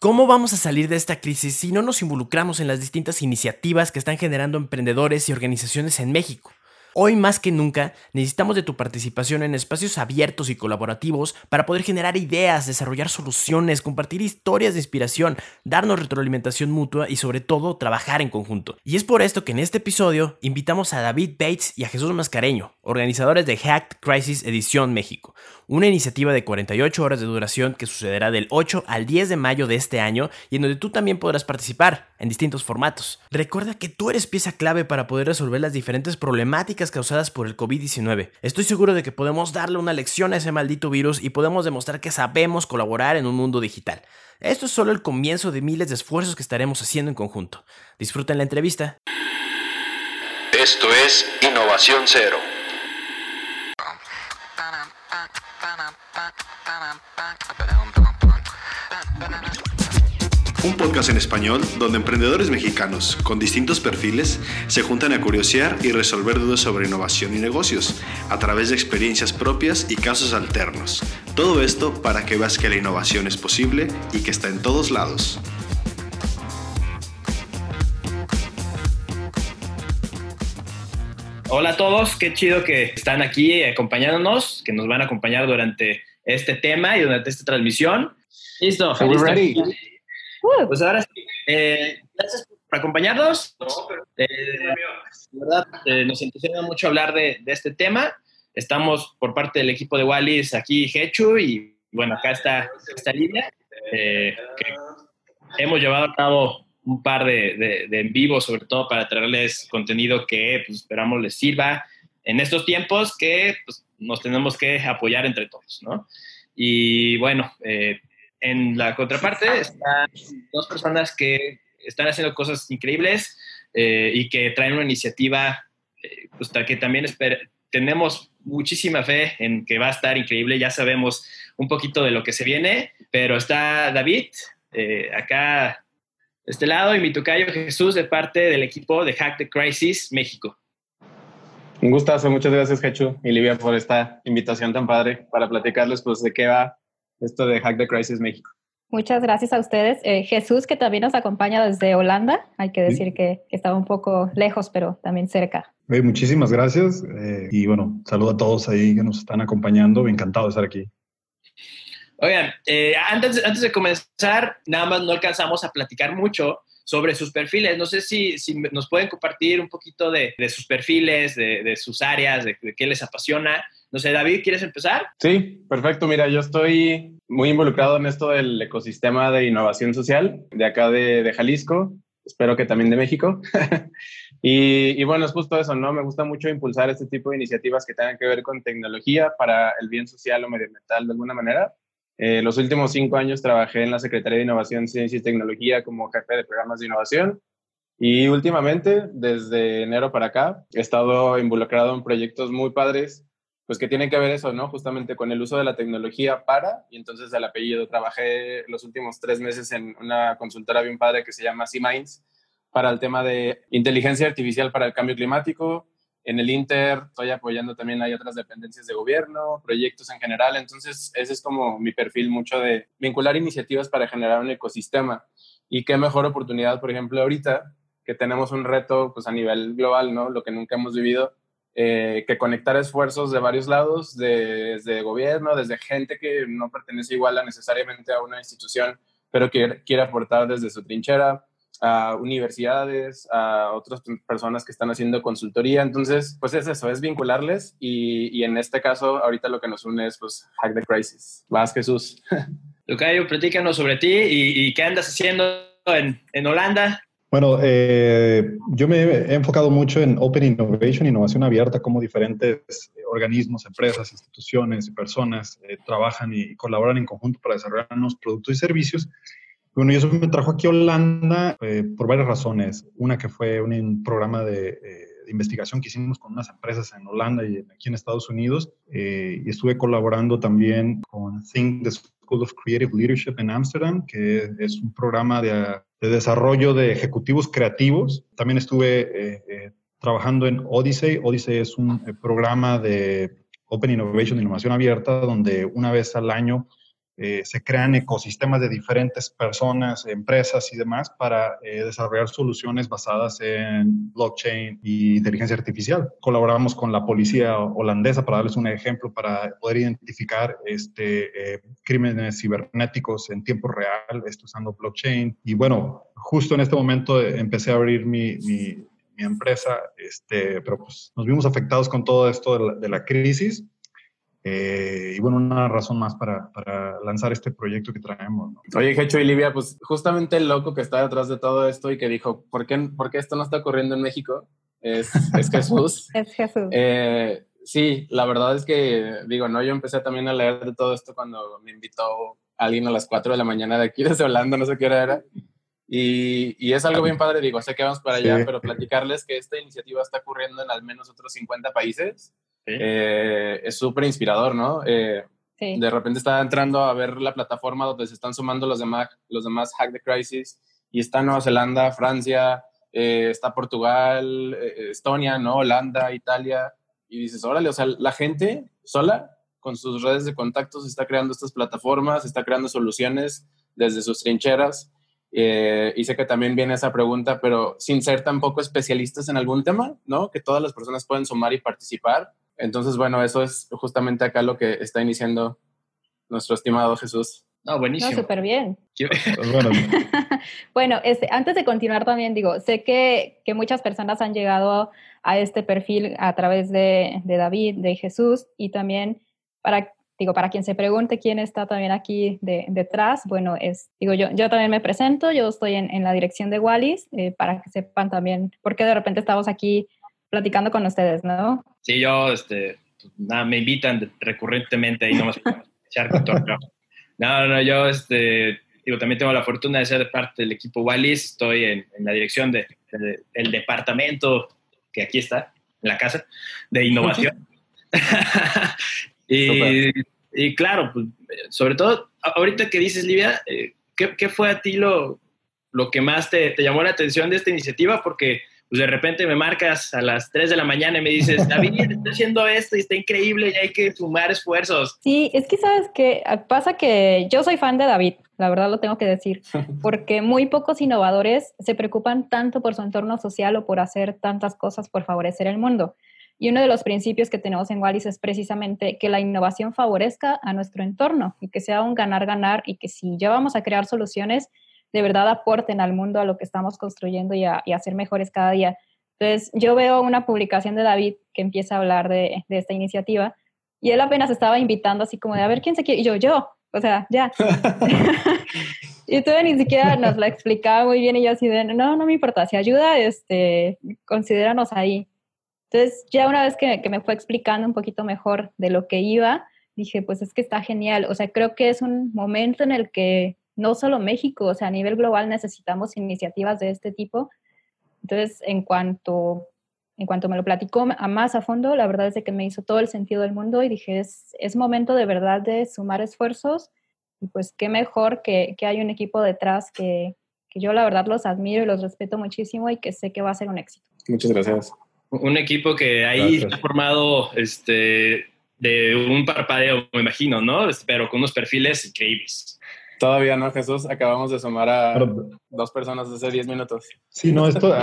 ¿Cómo vamos a salir de esta crisis si no nos involucramos en las distintas iniciativas que están generando emprendedores y organizaciones en México? Hoy más que nunca necesitamos de tu participación en espacios abiertos y colaborativos para poder generar ideas, desarrollar soluciones, compartir historias de inspiración, darnos retroalimentación mutua y sobre todo trabajar en conjunto. Y es por esto que en este episodio invitamos a David Bates y a Jesús Mascareño, organizadores de Hacked Crisis Edición México, una iniciativa de 48 horas de duración que sucederá del 8 al 10 de mayo de este año y en donde tú también podrás participar en distintos formatos. Recuerda que tú eres pieza clave para poder resolver las diferentes problemáticas causadas por el COVID-19. Estoy seguro de que podemos darle una lección a ese maldito virus y podemos demostrar que sabemos colaborar en un mundo digital. Esto es solo el comienzo de miles de esfuerzos que estaremos haciendo en conjunto. Disfruten la entrevista. Esto es Innovación Cero. Podcast en español donde emprendedores mexicanos con distintos perfiles se juntan a curiosear y resolver dudas sobre innovación y negocios a través de experiencias propias y casos alternos. Todo esto para que veas que la innovación es posible y que está en todos lados. Hola a todos, qué chido que están aquí acompañándonos, que nos van a acompañar durante este tema y durante esta transmisión. Listo, feliz ready. Pues ahora sí, eh, gracias por acompañarnos. Eh, verdad, eh, nos entusiasma mucho hablar de, este tema. Estamos por parte del equipo de Wallis aquí, Hechu, y bueno, acá está esta línea. que hemos llevado a cabo un par de, de, en vivo, sobre todo para traerles contenido que pues, esperamos les sirva en estos tiempos que pues, nos tenemos que apoyar entre todos, ¿no? Y bueno, eh, en la contraparte están dos personas que están haciendo cosas increíbles eh, y que traen una iniciativa eh, pues, que también tenemos muchísima fe en que va a estar increíble. Ya sabemos un poquito de lo que se viene, pero está David eh, acá de este lado y mi tocayo Jesús de parte del equipo de Hack the Crisis México. Un gustazo, muchas gracias Jesús y Livia por esta invitación tan padre para platicarles pues de qué va esto de Hack the Crisis México. Muchas gracias a ustedes. Eh, Jesús, que también nos acompaña desde Holanda. Hay que decir que, estaba un poco lejos, pero también cerca. muchísimas gracias. Eh, y bueno, saludo a todos ahí que nos están acompañando. Encantado de estar aquí. Oigan, eh, antes, antes de comenzar, nada más no alcanzamos a platicar mucho sobre sus perfiles. No sé si, si nos pueden compartir un poquito de, de sus perfiles, de, de sus áreas, de, qué les apasiona. No sé, David, ¿quieres empezar? Sí, perfecto. Mira, yo estoy muy involucrado en esto del ecosistema de innovación social de acá de, Jalisco. Espero que también de México. y, y, bueno, es justo eso, ¿no? Me gusta mucho impulsar este tipo de iniciativas que tengan que ver con tecnología para el bien social o medioambiental de alguna manera. Eh, los últimos cinco años trabajé en la Secretaría de Innovación, Ciencia y Tecnología como jefe de programas de innovación. Y últimamente, desde enero para acá, he estado involucrado en proyectos muy padres pues que tiene que ver eso, ¿no? Justamente con el uso de la tecnología para, y entonces el apellido, trabajé los últimos tres meses en una consultora bien padre que se llama C-Minds para el tema de inteligencia artificial para el cambio climático. En el Inter estoy apoyando también, hay otras dependencias de gobierno, proyectos en general, entonces ese es como mi perfil mucho de vincular iniciativas para generar un ecosistema. Y qué mejor oportunidad, por ejemplo, ahorita que tenemos un reto pues a nivel global, ¿no? Lo que nunca hemos vivido, eh, que conectar esfuerzos de varios lados, desde gobierno, desde gente que no pertenece igual a necesariamente a una institución, pero que quiere aportar desde su trinchera, a universidades, a otras personas que están haciendo consultoría. Entonces, pues es eso, es vincularles y, y en este caso, ahorita lo que nos une es pues Hack the Crisis. Vas, Jesús. Lucayo, platícanos sobre ti y, y qué andas haciendo en, en Holanda. Bueno, eh, yo me he enfocado mucho en Open Innovation, innovación abierta, cómo diferentes organismos, empresas, instituciones y personas eh, trabajan y colaboran en conjunto para desarrollar nuevos productos y servicios. Bueno, y eso me trajo aquí a Holanda eh, por varias razones. Una que fue un, programa de, investigación que hicimos con unas empresas en Holanda y aquí en Estados Unidos. y estuve colaborando también con Think, the School of Creative Leadership en Amsterdam, que es un programa de de desarrollo de ejecutivos creativos. También estuve eh, eh, trabajando en Odyssey. Odyssey es un eh, programa de Open Innovation, innovación abierta, donde una vez al año eh, se crean ecosistemas de diferentes personas, empresas y demás para eh, desarrollar soluciones basadas en blockchain y inteligencia artificial. Colaboramos con la policía holandesa, para darles un ejemplo, para poder identificar este, eh, crímenes cibernéticos en tiempo real, esto usando blockchain. Y bueno, justo en este momento empecé a abrir mi, mi, empresa, este, pero pues nos vimos afectados con todo esto de la, de la crisis eh, y bueno, una razón más para, para, lanzar este proyecto que traemos. Oye, Hecho y Livia, pues justamente el loco que está detrás de todo esto y que dijo, ¿por qué, por qué esto no está ocurriendo en México? Es, es Jesús. es Jesús. Eh, sí, la verdad es que, digo, no, yo empecé también a leer de todo esto cuando me invitó alguien a las 4 de la mañana de aquí desde Holanda, no sé qué hora era. Y, y, es algo bien padre, digo, sé que vamos para allá, pero platicarles que esta iniciativa está ocurriendo en al menos otros 50 países eh, es súper inspirador, ¿no? Eh, de repente estaba entrando a ver la plataforma donde se están sumando los demás, los demás Hack the Crisis y está Nueva Zelanda, Francia, eh, está Portugal, Estonia, ¿no? Holanda, Italia. Y dices, órale, o sea, la gente sola con sus redes de contactos está creando estas plataformas, está creando soluciones desde sus trincheras. y sé que también viene esa pregunta, pero sin ser tampoco especialistas en algún tema, ¿no? Que todas las personas pueden sumar y participar. Entonces, bueno, eso es justamente acá lo que está iniciando nuestro estimado Jesús. No, buenísimo. No, súper bien. Pues bueno, bueno este, antes de continuar también digo, sé que, que, muchas personas han llegado a este perfil a través de, de, David, de Jesús, y también para, digo, para quien se pregunte quién está también aquí de, detrás, bueno, es, digo, yo, yo también me presento, yo estoy en, en la dirección de Wallis, eh, para que sepan también por qué de repente estamos aquí platicando con ustedes, ¿no? Sí, yo, este, nada, me invitan recurrentemente y no más echar No, no, yo, este, digo, también tengo la fortuna de ser parte del equipo Wallis, estoy en, la dirección del de, departamento que aquí está, en la casa, de innovación. y, y, claro, pues, sobre todo, ahorita que dices, Livia, eh, ¿qué, ¿qué, fue a ti lo, lo que más te, te llamó la atención de esta iniciativa? Porque pues de repente me marcas a las 3 de la mañana y me dices, David, estoy haciendo esto y está increíble y hay que sumar esfuerzos. Sí, es que sabes que pasa que yo soy fan de David, la verdad lo tengo que decir, porque muy pocos innovadores se preocupan tanto por su entorno social o por hacer tantas cosas por favorecer el mundo. Y uno de los principios que tenemos en Wallis es precisamente que la innovación favorezca a nuestro entorno y que sea un ganar-ganar y que si ya vamos a crear soluciones, de verdad aporten al mundo, a lo que estamos construyendo y a, ser mejores cada día. Entonces, yo veo una publicación de David que empieza a hablar de, esta iniciativa y él apenas estaba invitando así como de, a ver, ¿quién se quiere? Y yo, yo, o sea, ya. y tú ni siquiera nos la explicaba muy bien y yo así de, no, no me importa, si ayuda, este, considéranos ahí. Entonces, ya una vez que, que me fue explicando un poquito mejor de lo que iba, dije, pues es que está genial. O sea, creo que es un momento en el que no solo México, o sea, a nivel global necesitamos iniciativas de este tipo. Entonces, en cuanto, en cuanto me lo platicó a más a fondo, la verdad es que me hizo todo el sentido del mundo y dije, es, es momento de verdad de sumar esfuerzos y pues qué mejor que, que hay un equipo detrás que, que yo la verdad los admiro y los respeto muchísimo y que sé que va a ser un éxito. Muchas gracias. Un equipo que ahí está formado este, de un parpadeo, me imagino, ¿no? Pero con unos perfiles increíbles. Todavía no, Jesús. Acabamos de sumar a dos personas hace 10 minutos. Sí, no, esto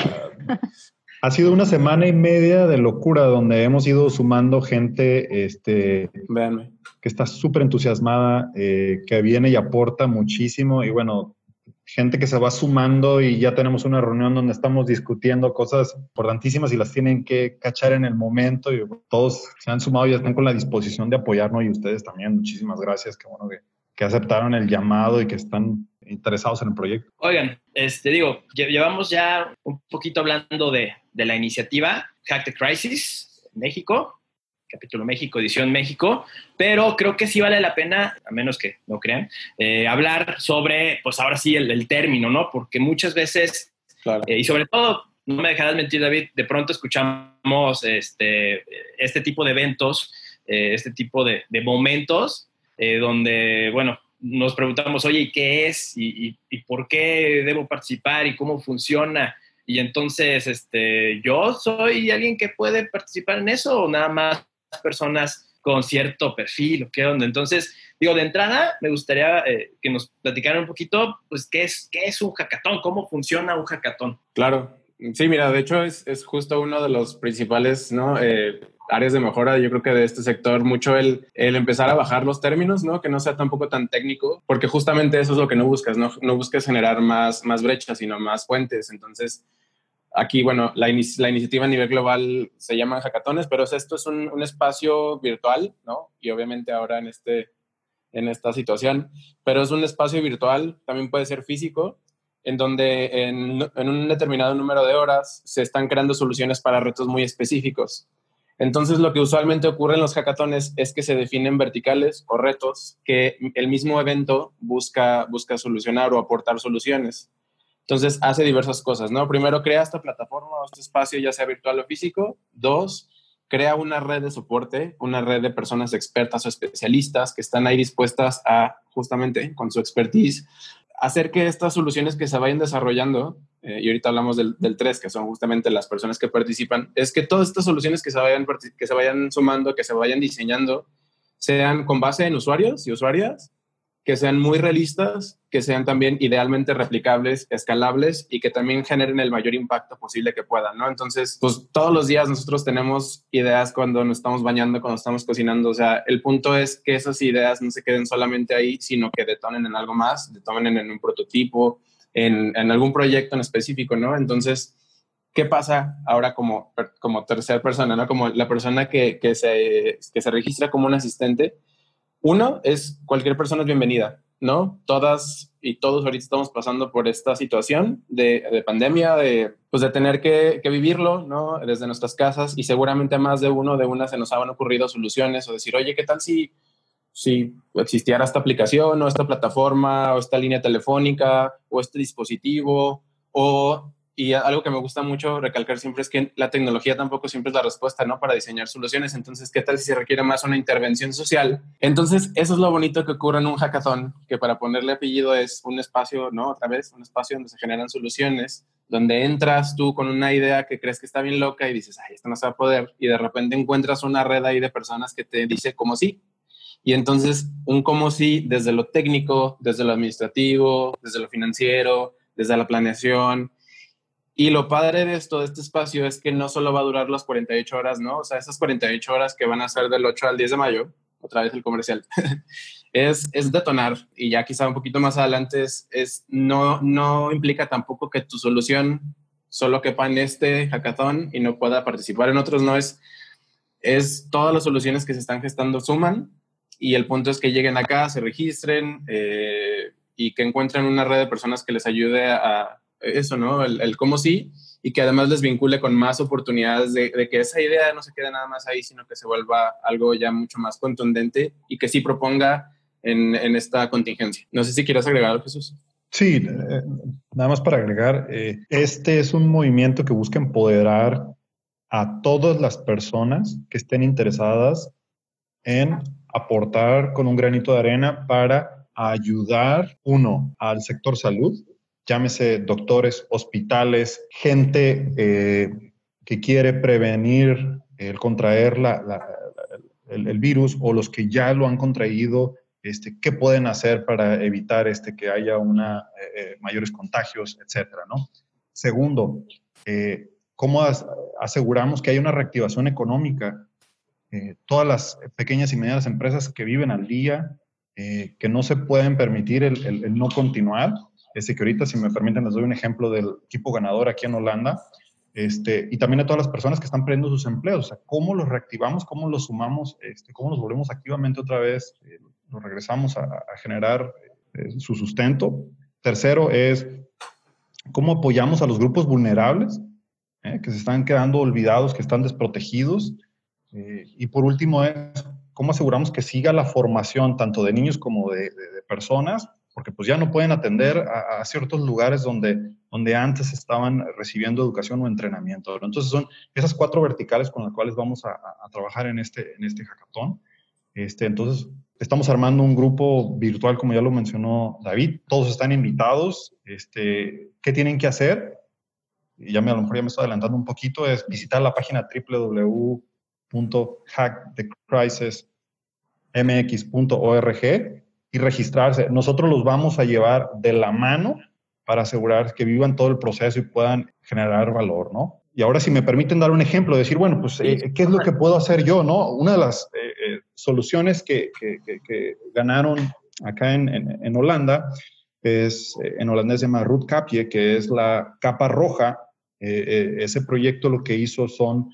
ha, sido una semana y media de locura donde hemos ido sumando gente este, que está súper entusiasmada, eh, que viene y aporta muchísimo. Y bueno, gente que se va sumando y ya tenemos una reunión donde estamos discutiendo cosas importantísimas y las tienen que cachar en el momento. Y todos se han sumado y están con la disposición de apoyarnos y ustedes también. Muchísimas gracias. Qué bueno que que aceptaron el llamado y que están interesados en el proyecto. Oigan, este, digo, llevamos ya un poquito hablando de, de la iniciativa Hack the Crisis México, capítulo México, edición México, pero creo que sí vale la pena, a menos que no crean, eh, hablar sobre, pues ahora sí, el, término, ¿no? Porque muchas veces, eh, y sobre todo, no me dejarás mentir, David, de pronto escuchamos este, este tipo de eventos, eh, este tipo de, de momentos eh, donde, bueno, nos preguntamos, oye, ¿y qué es? ¿Y, por qué debo participar? ¿Y cómo funciona? Y entonces, este, ¿yo soy alguien que puede participar en eso o nada más personas con cierto perfil o qué onda. Entonces, digo, de entrada, me gustaría eh, que nos platicaran un poquito, pues, ¿qué es, qué es un hackathon? ¿Cómo funciona un hackathon? Claro. Sí, mira, de hecho es, es justo uno de los principales, ¿no? Eh, áreas de mejora, yo creo que de este sector, mucho el, el, empezar a bajar los términos, ¿no? Que no sea tampoco tan técnico, porque justamente eso es lo que no buscas, ¿no? No buscas generar más, más brechas, sino más puentes. Entonces, Aquí, bueno, la, la, iniciativa a nivel global se llama hackatones, pero esto es un, un, espacio virtual, ¿no? Y obviamente ahora en, este, en esta situación, pero es un espacio virtual, también puede ser físico, en donde en, en un determinado número de horas se están creando soluciones para retos muy específicos. Entonces, lo que usualmente ocurre en los hackatones es que se definen verticales o retos que el mismo evento busca, busca solucionar o aportar soluciones. Entonces hace diversas cosas, ¿no? Primero, crea esta plataforma o este espacio, ya sea virtual o físico. Dos, crea una red de soporte, una red de personas expertas o especialistas que están ahí dispuestas a, justamente con su expertise, hacer que estas soluciones que se vayan desarrollando, eh, y ahorita hablamos del, del 3, que son justamente las personas que participan, es que todas estas soluciones que se vayan, que se vayan sumando, que se vayan diseñando, sean con base en usuarios y usuarias que sean muy realistas, que sean también idealmente replicables, escalables y que también generen el mayor impacto posible que puedan, ¿no? Entonces, pues todos los días nosotros tenemos ideas cuando nos estamos bañando, cuando estamos cocinando, o sea, el punto es que esas ideas no se queden solamente ahí, sino que detonen en algo más, detonen en un prototipo, en, en algún proyecto en específico, ¿no? Entonces, ¿qué pasa ahora como, como tercera persona, ¿no? Como la persona que, que, se, que se registra como un asistente, uno es cualquier persona es bienvenida, ¿no? Todas y todos ahorita estamos pasando por esta situación de, pandemia, de, pues de tener que, vivirlo, ¿no? Desde nuestras casas y seguramente a más de uno de una se nos han ocurrido soluciones o decir, oye, ¿qué tal si, si existiera esta aplicación o esta plataforma o esta línea telefónica o este dispositivo o y algo que me gusta mucho recalcar siempre es que la tecnología tampoco siempre es la respuesta, ¿no? Para diseñar soluciones. Entonces, ¿qué tal si se requiere más una intervención social? Entonces, eso es lo bonito que ocurre en un hackathon, que para ponerle apellido es un espacio, ¿no? Otra vez, un espacio donde se generan soluciones, donde entras tú con una idea que crees que está bien loca y dices, ay, esto no se va a poder. Y de repente encuentras una red ahí de personas que te dice como sí. Y entonces, un como sí desde lo técnico, desde lo administrativo, desde lo financiero, desde la planeación, y lo padre de esto, de este espacio, es que no solo va a durar las 48 horas, ¿no? O sea, esas 48 horas que van a ser del 8 al 10 de mayo, otra vez el comercial, es, es detonar. Y ya quizá un poquito más adelante es, es, no, no implica tampoco que tu solución solo quepa en este hackathon y no pueda participar en otros, no es, es todas las soluciones que se están gestando suman y el punto es que lleguen acá, se registren eh, y que encuentren una red de personas que les ayude a eso, ¿no? El, cómo sí, y que además les vincule con más oportunidades de, que esa idea no se quede nada más ahí, sino que se vuelva algo ya mucho más contundente y que sí proponga en, esta contingencia. No sé si quieres agregar Jesús. Sí, eh, nada más para agregar, eh, este es un movimiento que busca empoderar a todas las personas que estén interesadas en aportar con un granito de arena para ayudar, uno, al sector salud, llámese doctores, hospitales, gente eh, que quiere prevenir el contraer el, virus o los que ya lo han contraído, este, qué pueden hacer para evitar este, que haya una, eh, eh, mayores contagios, etcétera, ¿no? Segundo, ¿cómo aseguramos que hay una reactivación económica? todas las pequeñas y medianas empresas que viven al día, que no se pueden permitir el no continuar, este, que ahorita, si me permiten, les doy un ejemplo del equipo ganador aquí en Holanda, este, y también a todas las personas que están perdiendo sus empleos, o sea, cómo los reactivamos, cómo los sumamos, este, cómo los volvemos activamente otra vez, eh, los regresamos a, generar eh, su sustento. Tercero es cómo apoyamos a los grupos vulnerables, eh, que se están quedando olvidados, que están desprotegidos. y por último es cómo aseguramos que siga la formación tanto de niños como de personas porque pues ya no pueden atender a, ciertos lugares donde, donde antes estaban recibiendo educación o entrenamiento. Entonces son esas cuatro verticales con las cuales vamos a, trabajar en este, en este hackathon. Este, entonces estamos armando un grupo virtual, como ya lo mencionó David. Todos están invitados. Este, ¿Qué tienen que hacer? Y ya me, a lo mejor ya me estoy adelantando un poquito, es visitar la página www.hackthecrisis.com mx.org y registrarse. Nosotros los vamos a llevar de la mano para asegurar que vivan todo el proceso y puedan generar valor, ¿no? Y ahora si me permiten dar un ejemplo, decir, bueno, pues, eh, ¿qué es lo que puedo hacer yo, no? Una de las eh, eh, soluciones que, que, ganaron acá en, en, Holanda es, en holandés se llama Root Capje, que es la capa roja. ese proyecto lo que hizo son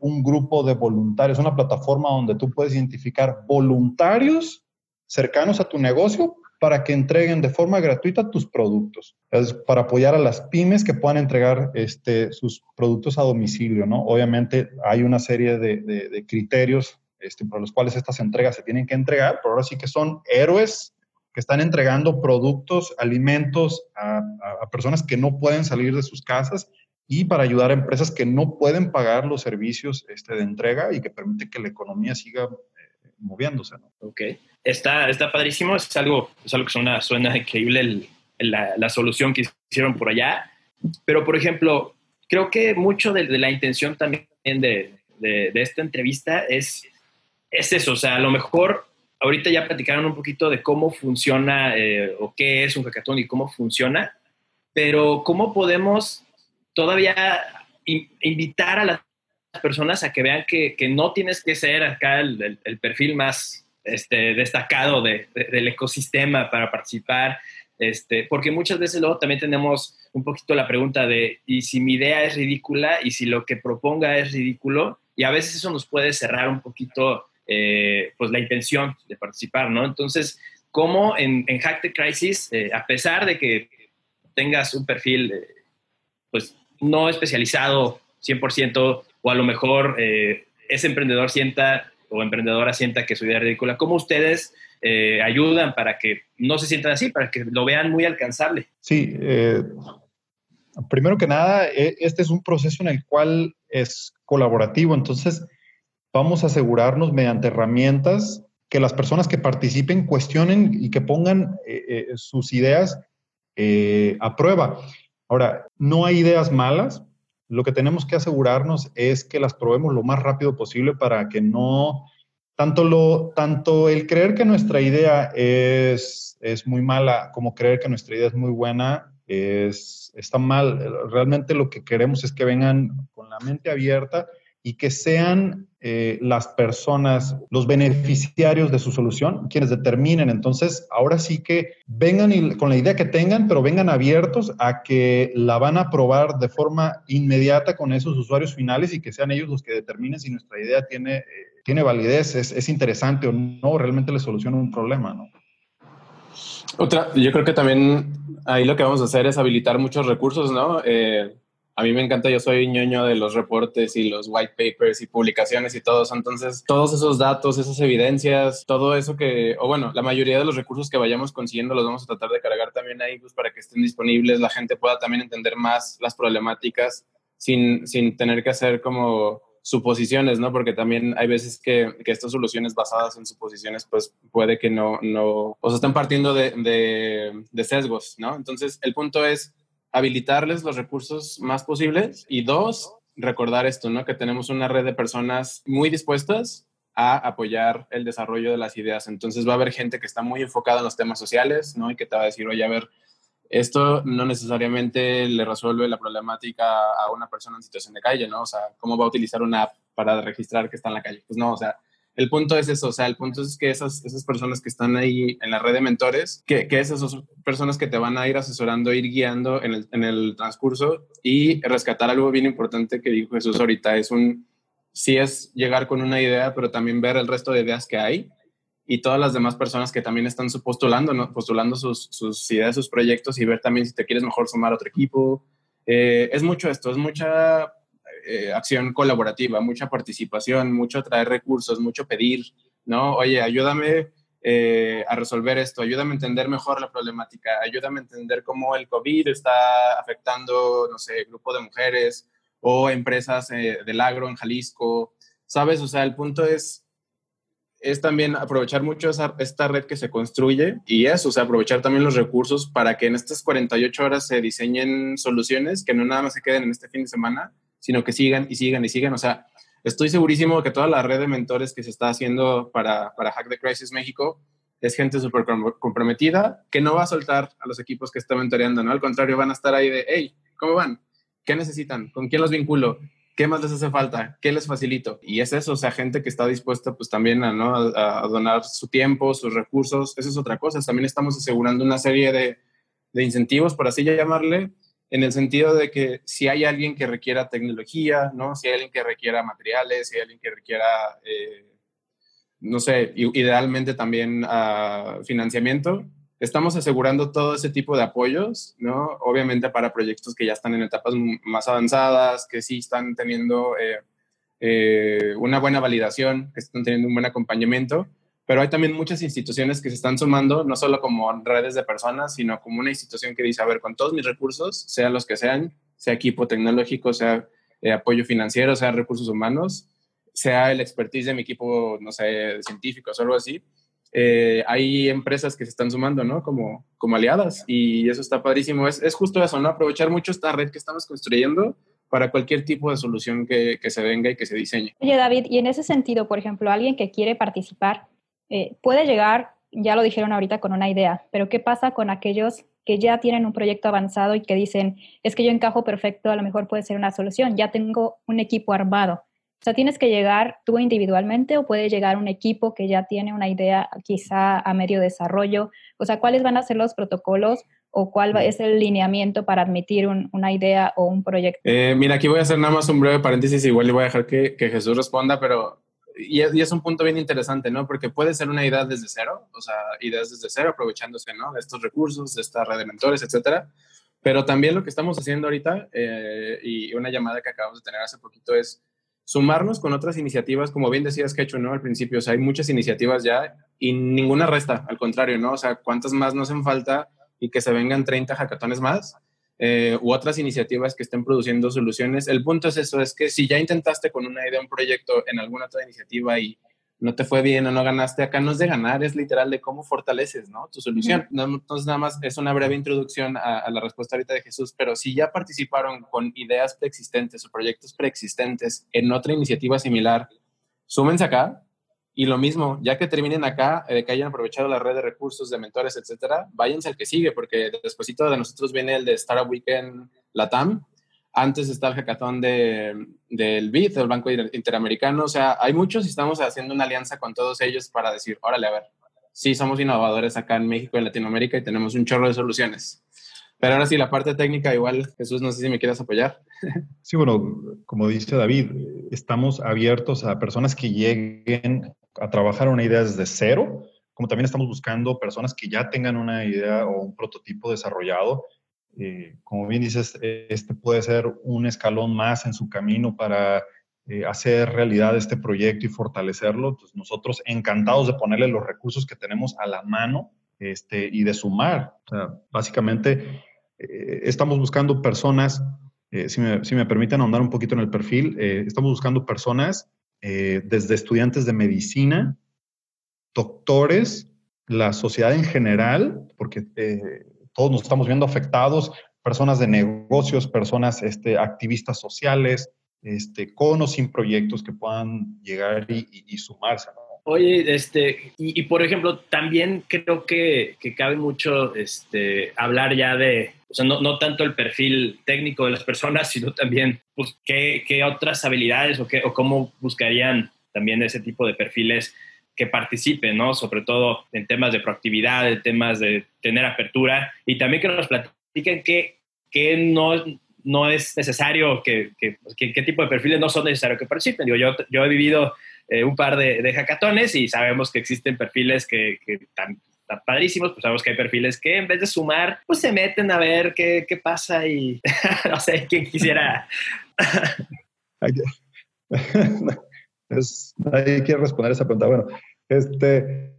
un grupo de voluntarios, una plataforma donde tú puedes identificar voluntarios cercanos a tu negocio para que entreguen de forma gratuita tus productos. Es para apoyar a las pymes que puedan entregar este, sus productos a domicilio, ¿no? Obviamente hay una serie de, criterios este, por los cuales estas entregas se tienen que entregar, pero ahora sí que son héroes que están entregando productos, alimentos a, personas que no pueden salir de sus casas y para ayudar a empresas que no pueden pagar los servicios este, de entrega y que permite que la economía siga eh, moviéndose. ¿no? Ok está, está padrísimo, es algo, es algo que suena, suena increíble la, la, solución que hicieron por allá. Pero, por ejemplo, creo que mucho de, la intención también de, de, esta entrevista es, es eso, o sea, a lo mejor ahorita ya platicaron un poquito de cómo funciona eh, o qué es un hackathon y cómo funciona, pero cómo podemos todavía invitar a las personas a que vean que, que no tienes que ser acá el, el perfil más este, destacado del ecosistema para participar, este, porque muchas veces luego también tenemos un poquito la pregunta de, ¿y si mi idea es ridícula? ¿Y si lo que proponga es ridículo? Y a veces eso nos puede cerrar un poquito eh, pues la intención de participar, ¿no? Entonces, ¿cómo en, Hack the Crisis, eh, a pesar de que tengas un perfil eh, pues no especializado 100% o a lo mejor ese emprendedor sienta o emprendedora sienta que su idea es ridícula, ¿cómo ustedes eh, ayudan para que no se sientan así, para que lo vean muy alcanzable? Sí, eh, primero que nada, e, este es un proceso en el cual es colaborativo, entonces vamos a asegurarnos mediante herramientas que las personas que participen cuestionen y que pongan eh, sus ideas a prueba. Ahora, no hay ideas malas, lo que tenemos que asegurarnos es que las probemos lo más rápido posible para que no, tanto, lo, tanto el creer que nuestra idea es, es muy mala como creer que nuestra idea es muy buena es, está mal. Realmente lo que queremos es que vengan con la mente abierta y que sean eh, las personas, los beneficiarios de su solución, quienes determinen. Entonces, ahora sí que vengan con la idea que tengan, pero vengan abiertos a que la van a probar de forma inmediata con esos usuarios finales y que sean ellos los que determinen si nuestra idea tiene, eh, tiene validez, es, es, interesante o no, realmente le soluciona un problema, ¿no? Otra, yo creo que también ahí lo que vamos a hacer es habilitar muchos recursos, ¿no? Eh, a mí me encanta, yo soy ñoño de los reportes y los white papers y publicaciones y todo. Entonces, todos esos datos, esas evidencias, todo eso que, o bueno, la mayoría de los recursos que vayamos consiguiendo los vamos a tratar de cargar también ahí pues, para que estén disponibles, la gente pueda también entender más las problemáticas sin, sin tener que hacer como suposiciones, ¿no? Porque también hay veces que, que, estas soluciones basadas en suposiciones, pues puede que no, no, o sea, están partiendo de, de sesgos, ¿no? Entonces, el punto es habilitarles los recursos más posibles y dos, recordar esto, ¿no? Que tenemos una red de personas muy dispuestas a apoyar el desarrollo de las ideas. Entonces va a haber gente que está muy enfocada en los temas sociales, ¿no? Y que te va a decir, oye, a ver, esto no necesariamente le resuelve la problemática a una persona en situación de calle, ¿no? O sea, ¿cómo va a utilizar una app para registrar que está en la calle? Pues no, o sea, el punto es eso, o sea, el punto es que esas, esas personas que están ahí en la red de mentores, que, que esas son personas que te van a ir asesorando, ir guiando en el, en el transcurso y rescatar algo bien importante que dijo Jesús ahorita, es un, sí es llegar con una idea, pero también ver el resto de ideas que hay y todas las demás personas que también están postulando, ¿no? postulando sus, sus, ideas, sus proyectos y ver también si te quieres mejor sumar a otro equipo. Eh, es mucho esto, es mucha eh, acción colaborativa, mucha participación, mucho traer recursos, mucho pedir, ¿no? Oye, ayúdame eh, a resolver esto, ayúdame a entender mejor la problemática, ayúdame a entender cómo el COVID está afectando, no sé, grupo de mujeres o empresas eh, del agro en Jalisco, ¿sabes? O sea, el punto es, es también aprovechar mucho esta red que se construye y eso, o sea, aprovechar también los recursos para que en estas 48 horas se diseñen soluciones que no nada más se queden en este fin de semana, sino que sigan y sigan y sigan. O sea, estoy segurísimo que toda la red de mentores que se está haciendo para, para Hack the Crisis México es gente súper comprometida que no va a soltar a los equipos que está mentoreando, ¿no? Al contrario, van a estar ahí de, hey, ¿cómo van? ¿Qué necesitan? ¿Con quién los vinculo? ¿Qué más les hace falta? ¿Qué les facilito? Y es eso, o sea, gente que está dispuesta pues también a, ¿no? a, donar su tiempo, sus recursos, eso es otra cosa. También estamos asegurando una serie de, de incentivos, por así llamarle, en el sentido de que si hay alguien que requiera tecnología, ¿no? Si hay alguien que requiera materiales, si hay alguien que requiera, eh, no sé, idealmente también uh, financiamiento, estamos asegurando todo ese tipo de apoyos, ¿no? Obviamente para proyectos que ya están en etapas más avanzadas, que sí están teniendo eh, eh, una buena validación, que están teniendo un buen acompañamiento, pero hay también muchas instituciones que se están sumando, no solo como redes de personas, sino como una institución que dice, a ver, con todos mis recursos, sean los que sean, sea equipo tecnológico, sea eh, apoyo financiero, sea recursos humanos, sea el expertise de mi equipo, no sé, científicos o algo así, eh, hay empresas que se están sumando, ¿no? Como, como aliadas y eso está padrísimo. Es, es, justo eso, ¿no? Aprovechar mucho esta red que estamos construyendo para cualquier tipo de solución que, que, se venga y que se diseñe. Oye, David, y en ese sentido, por ejemplo, alguien que quiere participar eh, puede llegar, ya lo dijeron ahorita, con una idea, pero ¿qué pasa con aquellos que ya tienen un proyecto avanzado y que dicen, es que yo encajo perfecto, a lo mejor puede ser una solución, ya tengo un equipo armado? O sea, tienes que llegar tú individualmente o puede llegar un equipo que ya tiene una idea quizá a medio desarrollo. O sea, ¿cuáles van a ser los protocolos o cuál es el lineamiento para admitir una idea o un proyecto? Eh, mira, aquí voy a hacer nada más un breve paréntesis, igual le voy a dejar que, que Jesús responda, pero y es, un punto bien interesante, ¿no? Porque puede ser una idea desde cero, o sea, ideas desde cero, aprovechándose, ¿no? De estos recursos, de esta red de mentores, etcétera. Pero también lo que estamos haciendo ahorita, eh, y una llamada que acabamos de tener hace poquito es sumarnos con otras iniciativas, como bien decías, hecho ¿no? Al principio, o sea, hay muchas iniciativas ya y ninguna resta, al contrario, ¿no? O sea, ¿cuántas más nos hacen falta y que se vengan 30 hackatones más? Eh, u otras iniciativas que estén produciendo soluciones. El punto es eso, es que si ya intentaste con una idea, un proyecto en alguna otra iniciativa y no te fue bien o no ganaste, acá no es de ganar, es literal de cómo fortaleces, ¿no? Tu solución. entonces, nada más es una breve introducción a, la respuesta ahorita de Jesús, pero si ya participaron con ideas preexistentes o proyectos preexistentes en otra iniciativa similar, súmense acá, y lo mismo, ya que terminen acá, eh, que hayan aprovechado la red de recursos, de mentores, etcétera, váyanse al que sigue, porque despuésito de nosotros viene el de Startup Weekend Latam. Antes está el hackathon de, del BID, el Banco Interamericano. O sea, hay muchos y estamos haciendo una alianza con todos ellos para decir, órale, a ver, sí somos innovadores acá en México y Latinoamérica y tenemos un chorro de soluciones. Pero ahora sí, la parte técnica, igual, Jesús, no sé si me quieres apoyar. Sí, bueno, como dice David, estamos abiertos a personas que lleguen a trabajar una idea desde cero, como también estamos buscando personas que ya tengan una idea o un prototipo desarrollado. Eh, como bien dices, este puede ser un escalón más en su camino para eh, hacer realidad este proyecto y fortalecerlo. Pues nosotros encantados de ponerle los recursos que tenemos a la mano este, y de sumar. O sea, básicamente, eh, estamos buscando personas, si me, si, me, permiten ahondar un poquito en el perfil, estamos buscando personas eh, desde estudiantes de medicina, doctores, la sociedad en general, porque eh, todos nos estamos viendo afectados, personas de negocios, personas este, activistas sociales, este, con o sin proyectos que puedan llegar y, sumarse. Oye, este, y, por ejemplo, también creo que, que, cabe mucho este, hablar ya de, o sea, no, no, tanto el perfil técnico de las personas, sino también, pues, qué, qué otras habilidades o, qué, o cómo buscarían también ese tipo de perfiles que participen, ¿no? Sobre todo en temas de proactividad, en temas de tener apertura y también que nos platiquen qué, qué no, no es necesario, que, qué tipo de perfiles no son necesarios que participen. Digo, yo, yo he vivido eh, un par de, de, hackatones y sabemos que existen perfiles que, están, padrísimos, pues sabemos que hay perfiles que en vez de sumar, pues se meten a ver qué, qué pasa y no sé quién quisiera. Hay que responder esa pregunta. Bueno, este,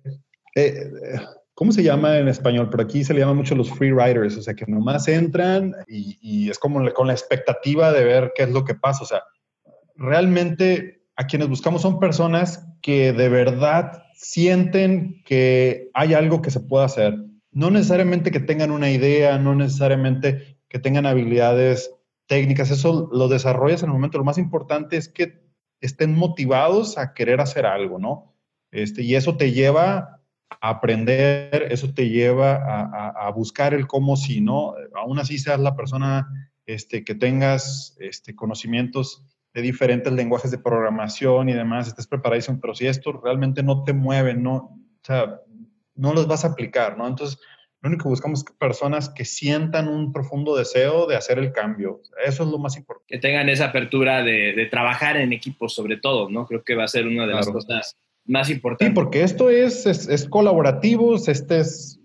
eh, ¿cómo se llama en español? Por aquí se le llama mucho los free riders, o sea, que nomás entran y, y es como con la expectativa de ver qué es lo que pasa. O sea, realmente a quienes buscamos son personas que de verdad sienten que hay algo que se puede hacer. No necesariamente que tengan una idea, no necesariamente que tengan habilidades técnicas, eso lo desarrollas en el momento. Lo más importante es que estén motivados a querer hacer algo, ¿no? Este, y eso te lleva a aprender, eso te lleva a, buscar el cómo si, ¿no? Aún así seas la persona este, que tengas este, conocimientos de diferentes lenguajes de programación y demás, estés preparadísimo, pero si esto realmente no te mueve, no, o sea, no los vas a aplicar, ¿no? Entonces, lo único que buscamos es personas que sientan un profundo deseo de hacer el cambio. Eso es lo más importante. Que tengan esa apertura de, trabajar en equipo, sobre todo, ¿no? Creo que va a ser una de las cosas más importantes. Sí, porque esto es, es, colaborativo, este es,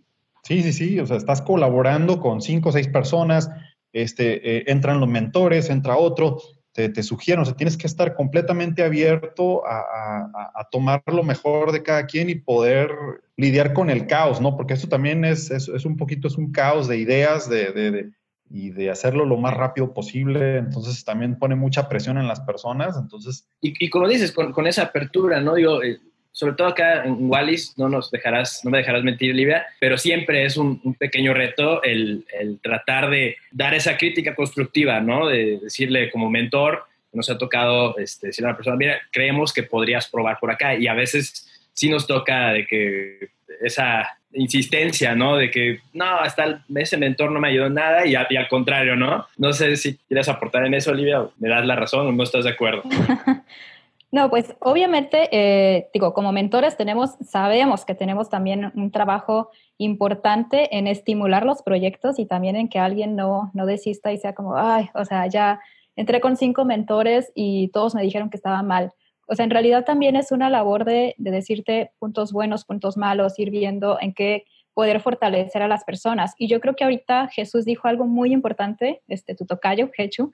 sí, sí, sí, o sea, estás colaborando con cinco o seis personas, este, eh, entran los mentores, entra otro, te, te sugieren, o sea, tienes que estar completamente abierto a, a, tomar lo mejor de cada quien y poder lidiar con el caos, ¿no? Porque esto también es, es, un poquito, es un caos de ideas, de, de, y de hacerlo lo más rápido posible, entonces también pone mucha presión en las personas, entonces... Y, y como dices, con, con, esa apertura, ¿no? Digo, eh, sobre todo acá en Wallis, no nos dejarás, no me dejarás mentir, Livia, pero siempre es un, pequeño reto el, tratar de dar esa crítica constructiva, ¿no? De decirle como mentor, nos ha tocado este, decirle a una persona, mira, creemos que podrías probar por acá y a veces sí nos toca de que esa insistencia, ¿no? De que no, hasta ese mentor no me ayudó nada y, y, al contrario, ¿no? No sé si quieres aportar en eso, Olivia, me das la razón o no estás de acuerdo. No, pues obviamente, eh, digo, como mentores tenemos, sabemos que tenemos también un trabajo importante en estimular los proyectos y también en que alguien no, no desista y sea como, ay, o sea, ya entré con cinco mentores y todos me dijeron que estaba mal. O sea, en realidad también es una labor de, de decirte puntos buenos, puntos malos, ir viendo en qué poder fortalecer a las personas. Y yo creo que ahorita Jesús dijo algo muy importante, este, tu tocayo, Jechu,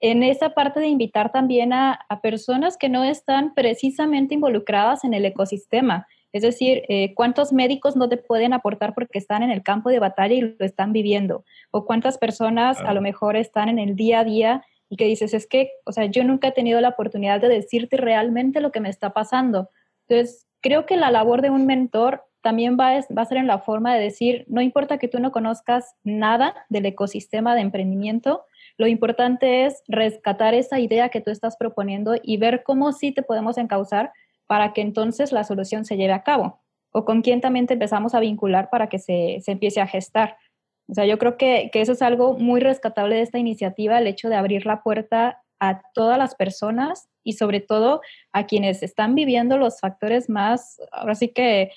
en esa parte de invitar también a, personas que no están precisamente involucradas en el ecosistema. Es decir, eh, cuántos médicos no te pueden aportar porque están en el campo de batalla y lo están viviendo. O cuántas personas a lo mejor están en el día a día y que dices, es que, o sea, yo nunca he tenido la oportunidad de decirte realmente lo que me está pasando. Entonces, creo que la labor de un mentor también va, va a ser en la forma de decir, no importa que tú no conozcas nada del ecosistema de emprendimiento, lo importante es rescatar esa idea que tú estás proponiendo y ver cómo sí te podemos encauzar para que entonces la solución se lleve a cabo. O con quién también empezamos a vincular para que se, empiece a gestar. O sea, yo creo que, que eso es algo muy rescatable de esta iniciativa, el hecho de abrir la puerta a todas las personas y sobre todo a quienes están viviendo los factores más, ahora sí que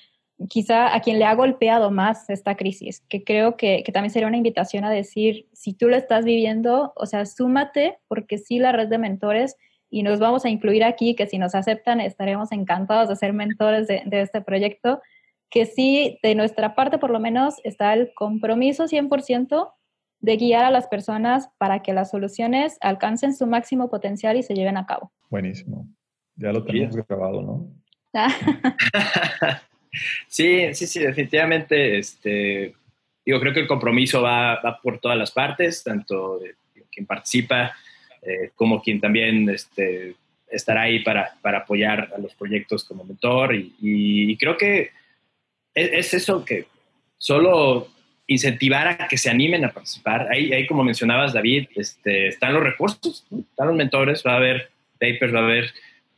quizá a quien le ha golpeado más esta crisis, que creo que, también sería una invitación a decir, si tú lo estás viviendo, o sea, súmate, porque sí la red de mentores, y nos vamos a incluir aquí, que si nos aceptan estaremos encantados de ser mentores de, este proyecto, que sí, de nuestra parte por lo menos está el compromiso 100% de guiar a las personas para que las soluciones alcancen su máximo potencial y se lleven a cabo. Buenísimo. Ya lo tenemos grabado, ¿no? Sí, sí, sí, definitivamente. Este, digo, creo que el compromiso va, por todas las partes, tanto de quien participa eh, como quien también este, estará ahí para, apoyar a los proyectos como mentor. Y, creo que es, eso que solo incentivar a que se animen a participar. Ahí, ahí como mencionabas, David, este, están los recursos, están los mentores, va a haber papers, va a haber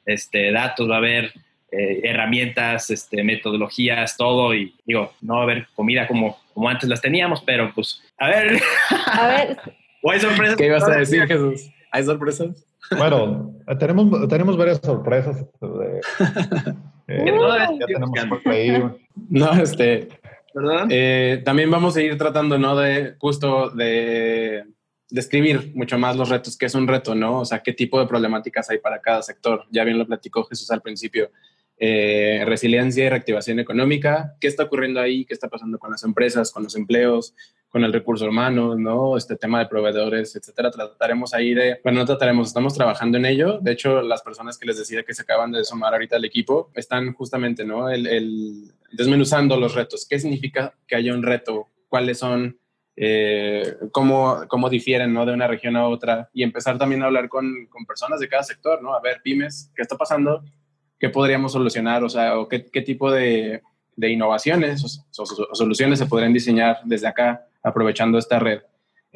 este, datos, va a haber eh, herramientas, este, metodologías, todo. Y digo, no va a haber comida como, como antes las teníamos, pero pues, a ver. A ver. ¿O hay sorpresas? ¿Qué ibas a decir, Jesús? ¿Hay sorpresas? Bueno, tenemos, tenemos varias sorpresas. Eh, no, este. Eh, también vamos a ir tratando, ¿no? De justo de describir mucho más los retos, que es un reto, ¿no? O sea, qué tipo de problemáticas hay para cada sector. Ya bien lo platicó Jesús al principio. Eh, resiliencia y reactivación económica, qué está ocurriendo ahí, qué está pasando con las empresas, con los empleos, con el recurso humano, ¿no? Este tema de proveedores, etcétera. Trataremos ahí de, bueno, no trataremos, estamos trabajando en ello. De hecho, las personas que les decía que se acaban de sumar ahorita al equipo están justamente, ¿no? El, desmenuzando los retos. ¿Qué significa que haya un reto? ¿Cuáles son? Eh, cómo, cómo, difieren ¿no? de una región a otra y empezar también a hablar con, con, personas de cada sector, ¿no? A ver, pymes, ¿qué está pasando? Qué podríamos solucionar, o sea, o qué, tipo de, innovaciones o, soluciones se podrían diseñar desde acá, aprovechando esta red.